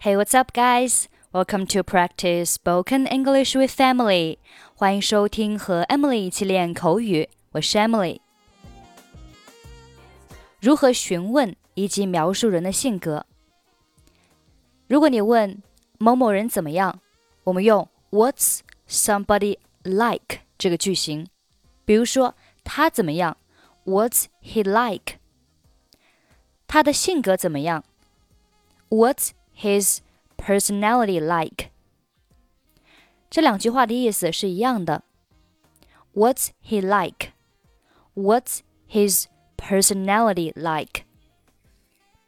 Hey, what's up, guys? Welcome to practice spoken English with Emily. 欢迎收听和 Emily 一起练口语。我是 Emily。如何询问以及描述人的性格？如果你问某某人怎么样，我们用 What's somebody like 这个句型。比如说他怎么样？What's he like？他的性格怎么样？What's his personality like？这两句话的意思是一样的。What's he like? What's his personality like?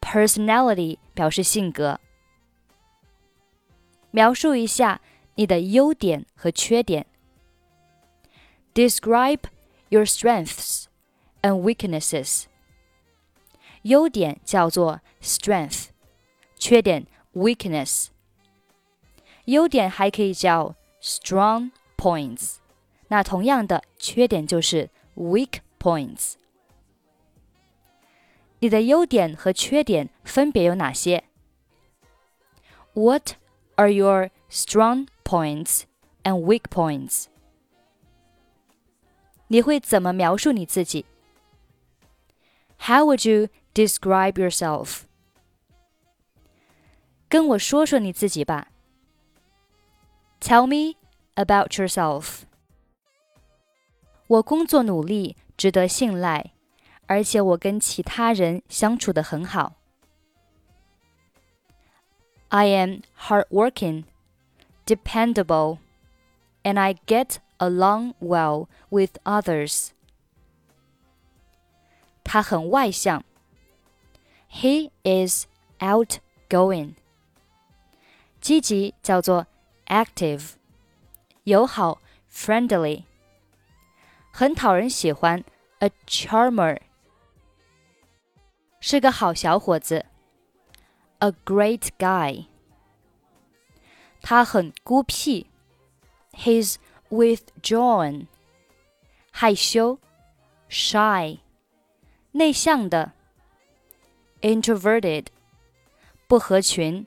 Personality 表示性格。描述一下你的优点和缺点。Describe your strengths and weaknesses. 优点叫做 strength，缺点 weakness。优点还可以叫 strong points，那同样的缺点就是 weak points。你的优点和缺点分别有哪些？What are your strong points and weak points？你会怎么描述你自己？How would you describe yourself？ 跟我说说你自己吧。Tell me about yourself。我工作努力，值得信赖，而且我跟其他人相处的很好。I am hardworking, dependable, and I get along well with others. 他很外向。He is outgoing. 积极叫做 active，友好 friendly，很讨人喜欢 a charmer，是个好小伙子 a great guy。他很孤僻，he's withdrawn，害羞 shy，内向的 introverted，不合群。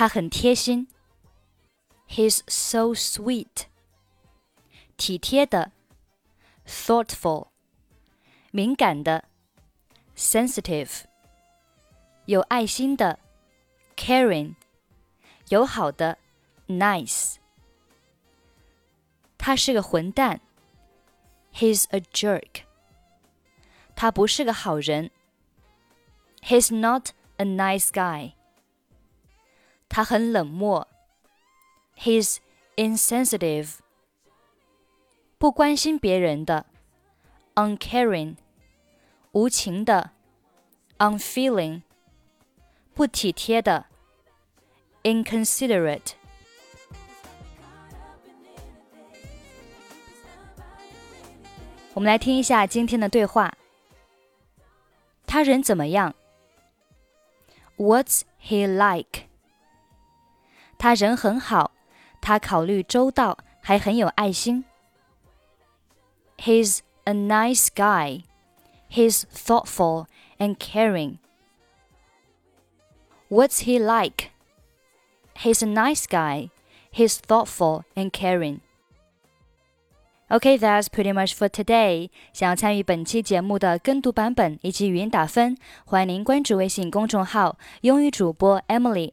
他很贴心。He's so sweet，体贴的；thoughtful，敏感的；sensitive，有爱心的；caring，友好的；nice。他是个混蛋。He's a jerk。他不是个好人。He's not a nice guy。 他很冷漠。He's insensitive，不关心别人的；uncaring，无情的；unfeeling，不体贴的；inconsiderate。我们来听一下今天的对话。他人怎么样？What's he like？ 他人很好，他考虑周到，还很有爱心。He's a nice guy. He's thoughtful and caring. What's he like? He's a nice guy. He's thoughtful and caring. Okay, that's pretty much for today. 想要参与本期节目的跟读版本以及语音打分，欢迎您关注微信公众号“英语主播 Emily”。